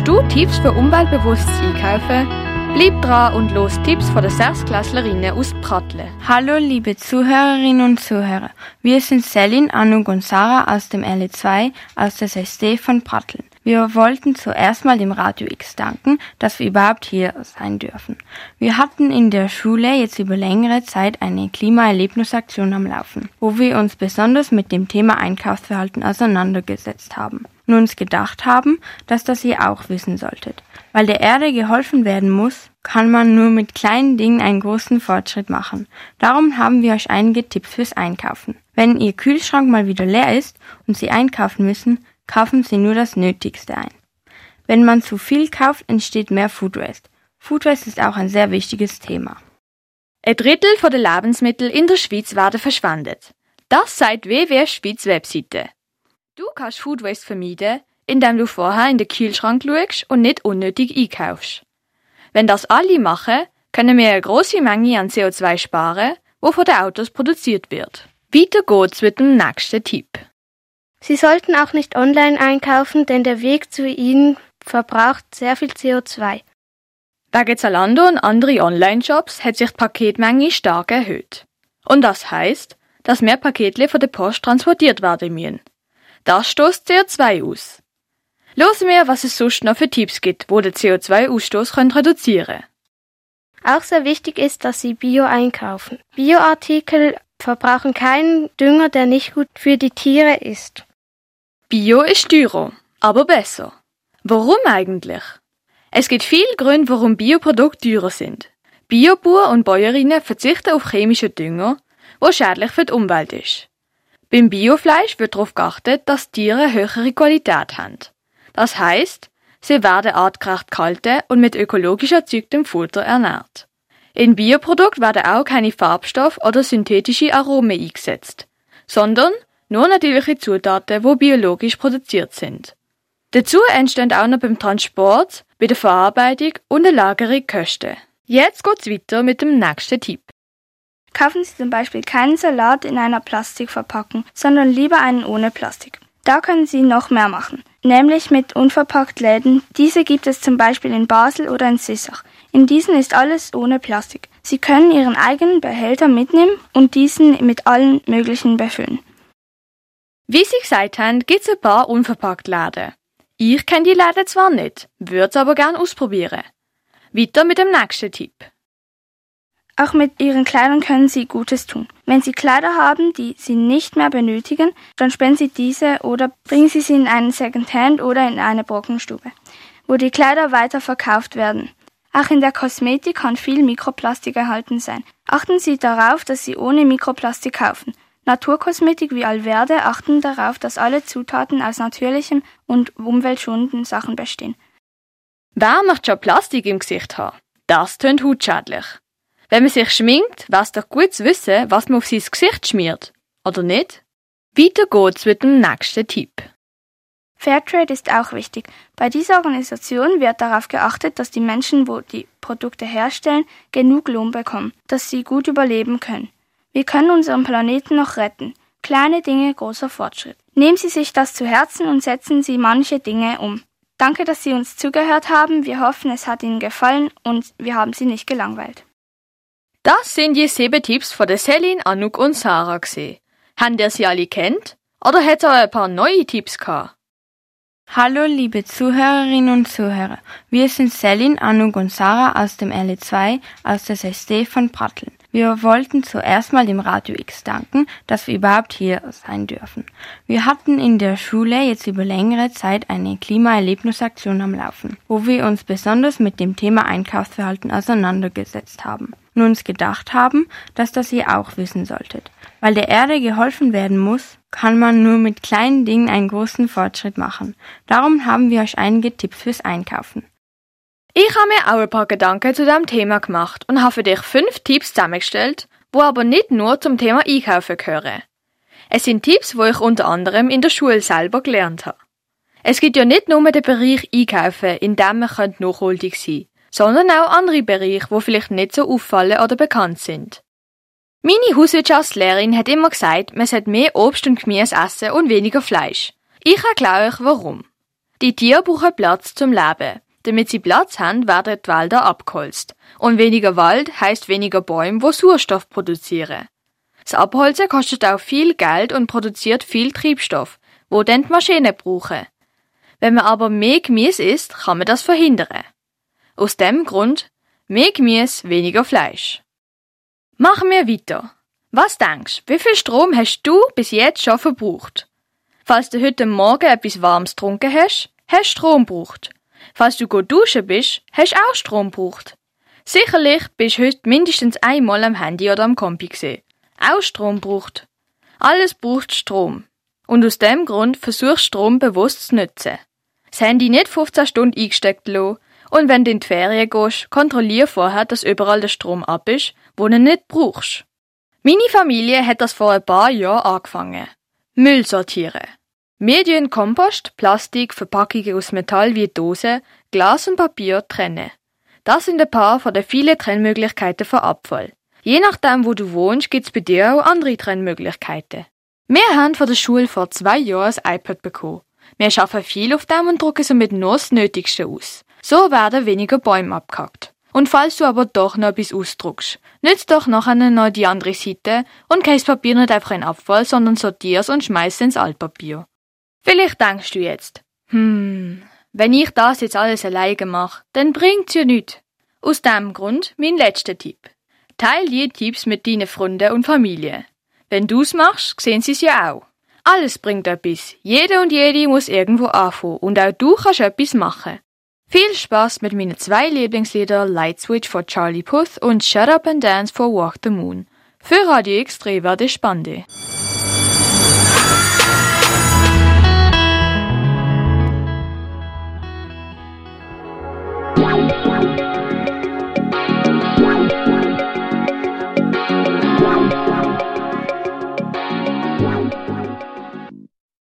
Suchst du Tipps für umweltbewusstes Einkaufen? Bleib dran und los Tipps von den Sechsklässlerinnen aus Prattle. Hallo liebe Zuhörerinnen und Zuhörer. Wir sind Selin, Anuk und Sarah aus dem LE2 aus der SSD von Pratteln. Wir wollten zuerst mal dem Radio X danken, dass wir überhaupt hier sein dürfen. Wir hatten in der Schule jetzt über längere Zeit eine Klimaerlebnisaktion am Laufen, wo wir uns besonders mit dem Thema Einkaufsverhalten auseinandergesetzt haben und uns gedacht haben, dass das ihr auch wissen solltet. Weil der Erde geholfen werden muss, kann man nur mit kleinen Dingen einen großen Fortschritt machen. Darum haben wir euch einige Tipps fürs Einkaufen. Wenn Ihr Kühlschrank mal wieder leer ist und Sie einkaufen müssen, kaufen Sie nur das Nötigste ein. Wenn man zu viel kauft, entsteht mehr Food Waste. Food Waste ist auch ein sehr wichtiges Thema. Ein Drittel der Lebensmittel in der Schweiz werden verschwendet. Das sagt WWF Schweiz Webseite. Du kannst Food Waste vermeiden, indem du vorher in den Kühlschrank schaust und nicht unnötig einkaufst. Wenn das alle machen, können wir eine große Menge an CO2 sparen, wo von den Autos produziert wird. Weiter geht's mit dem nächsten Tipp. Sie sollten auch nicht online einkaufen, denn der Weg zu ihnen verbraucht sehr viel CO2. Wegen Zalando und andere Online-Shops hat sich die Paketmenge stark erhöht. Und das heißt, dass mehr Pakete von der Post transportiert werden müssen. Das stoßt CO2 aus. Hören wir, was es sonst noch für Tipps gibt, wo der CO2-Ausstoß reduzieren können. Auch sehr wichtig ist, dass Sie Bio einkaufen. Bioartikel verbrauchen keinen Dünger, der nicht gut für die Tiere ist. Bio ist teurer, aber besser. Warum eigentlich? Es gibt viele Gründe, warum Bioprodukte teurer sind. Biobauer und Bäuerinnen verzichten auf chemische Dünger, wo schädlich für die Umwelt ist. Beim Biofleisch wird darauf geachtet, dass Tiere höhere Qualität haben. Das heißt, sie werden artgerecht gehalten und mit ökologisch erzeugtem Futter ernährt. In Bioprodukt werden auch keine Farbstoff oder synthetische Aromen eingesetzt, sondern nur natürliche Zutaten, die biologisch produziert sind. Dazu entstehen auch noch beim Transport, bei der Verarbeitung und der Lagerung Kosten. Jetzt geht's weiter mit dem nächsten Tipp. Kaufen Sie zum Beispiel keinen Salat in einer Plastikverpackung, sondern lieber einen ohne Plastik. Da können Sie noch mehr machen, nämlich mit unverpackt Läden. Diese gibt es zum Beispiel in Basel oder in Sissach. In diesen ist alles ohne Plastik. Sie können Ihren eigenen Behälter mitnehmen und diesen mit allen möglichen befüllen. Gesagt haben, gibt's ein paar unverpackt Läden. Ich kenne die Läden zwar nicht, würde aber gern ausprobieren. Weiter mit dem nächsten Tipp. Auch mit Ihren Kleidern können Sie Gutes tun. Wenn Sie Kleider haben, die Sie nicht mehr benötigen, dann spenden Sie diese oder bringen Sie sie in einen Secondhand oder in eine Brockenstube, wo die Kleider weiter verkauft werden. Auch in der Kosmetik kann viel Mikroplastik erhalten sein. Achten Sie darauf, dass Sie ohne Mikroplastik kaufen. Naturkosmetik wie Alverde achten darauf, dass alle Zutaten aus natürlichen und umweltschonenden Sachen bestehen. Wer möchte schon Plastik im Gesicht haben? Das tönt hautschädlich. Wenn man sich schminkt, wär's doch gut zu wissen, was man auf sein Gesicht schmiert. Oder nicht? Weiter geht's mit dem nächsten Tipp. Fairtrade ist auch wichtig. Bei dieser Organisation wird darauf geachtet, dass die Menschen, wo die Produkte herstellen, genug Lohn bekommen, dass sie gut überleben können. Wir können unseren Planeten noch retten. Kleine Dinge, großer Fortschritt. Nehmen Sie sich das zu Herzen und setzen Sie manche Dinge um. Danke, dass Sie uns zugehört haben. Wir hoffen, es hat Ihnen gefallen und wir haben Sie nicht gelangweilt. Das sind die sieben Tipps von der Selin, Anuk und Sarah gesehen. Habt ihr sie alle kennt? Oder hättet ihr ein paar neue Tipps gehabt? Hallo liebe Zuhörerinnen und Zuhörer. Wir sind Selin, Anuk und Sarah aus dem LE2 aus der SSD von Pratteln. Wir wollten zuerst mal dem Radio X danken, dass wir überhaupt hier sein dürfen. Wir hatten in der Schule jetzt über längere Zeit eine Klimaerlebnisaktion am Laufen, wo wir uns besonders mit dem Thema Einkaufsverhalten auseinandergesetzt haben und uns gedacht haben, dass das ihr auch wissen solltet. Weil der Erde geholfen werden muss, kann man nur mit kleinen Dingen einen großen Fortschritt machen. Darum haben wir euch einige Tipps fürs Einkaufen. Ich habe mir auch ein paar Gedanken zu diesem Thema gemacht und habe für dich fünf Tipps zusammengestellt, wo aber nicht nur zum Thema Einkaufen gehören. Es sind Tipps, wo ich unter anderem in der Schule selber gelernt habe. Es gibt ja nicht nur den Bereich Einkaufen, in dem man nachhaltig sein sondern auch andere Bereiche, wo vielleicht nicht so auffallen oder bekannt sind. Meine Hauswirtschaftslehrerin hat immer gesagt, man sollte mehr Obst und Gemüse essen und weniger Fleisch. Ich erkläre euch warum. Die Tiere brauchen Platz zum Leben. Damit sie Platz haben, werden die Wälder abgeholzt. Und weniger Wald heißt weniger Bäume, wo Sauerstoff produzieren. Das Abholzen kostet auch viel Geld und produziert viel Treibstoff, wo dann die Maschinen brauchen. Wenn man aber mehr Gemüse isst, kann man das verhindern. Aus dem Grund mehr Gemüse, weniger Fleisch. Machen wir weiter. Was denkst, wie viel Strom hast du bis jetzt schon verbraucht? Falls du heute Morgen etwas Warmes getrunken hast, hast du Strom gebraucht. Falls du gut duschen bist, hast du auch Strom gebraucht. Sicherlich bist du heute mindestens einmal am Handy oder am Kompi gesehen. Auch Strom braucht. Alles braucht Strom. Und aus dem Grund versuchst Strom bewusst zu nutzen. Das Handy nicht 15 Stunden eingesteckt lassen und wenn du in die Ferien gehst, kontrollier vorher, dass überall der Strom ab ist, wo du nicht brauchst. Meine Familie hat das vor ein paar Jahren angefangen. Müll sortieren. Medien, Kompost, Plastik, Verpackungen aus Metall wie Dosen, Glas und Papier trennen. Das sind ein paar von den vielen Trennmöglichkeiten für Abfall. Je nachdem, wo du wohnst, gibt's bei dir auch andere Trennmöglichkeiten. Wir haben von der Schule vor zwei Jahren ein iPad bekommen. Wir schaffen viel auf dem und drucken somit nur das Nötigste aus. So werden weniger Bäume abgehackt. Und falls du aber doch noch etwas ausdruckst, nützt doch nachher noch die andere Seite und kein Papier nicht einfach in Abfall, sondern sortierst und schmeißt ins Altpapier. Vielleicht denkst du jetzt, hm, wenn ich das jetzt alles alleine mache, dann bringt's ja nichts. Aus dem Grund mein letzter Tipp. Teil die Tipps mit deinen Freunden und Familie. Wenn du's machst, sehen sie's ja auch. Alles bringt etwas. Jeder und jede muss irgendwo anfangen und auch du kannst etwas machen. Viel Spaß mit meinen zwei Lieblingslieder Light Switch for Charlie Puth und Shut Up and Dance for Walk the Moon. Für Radio X3 werde spannend.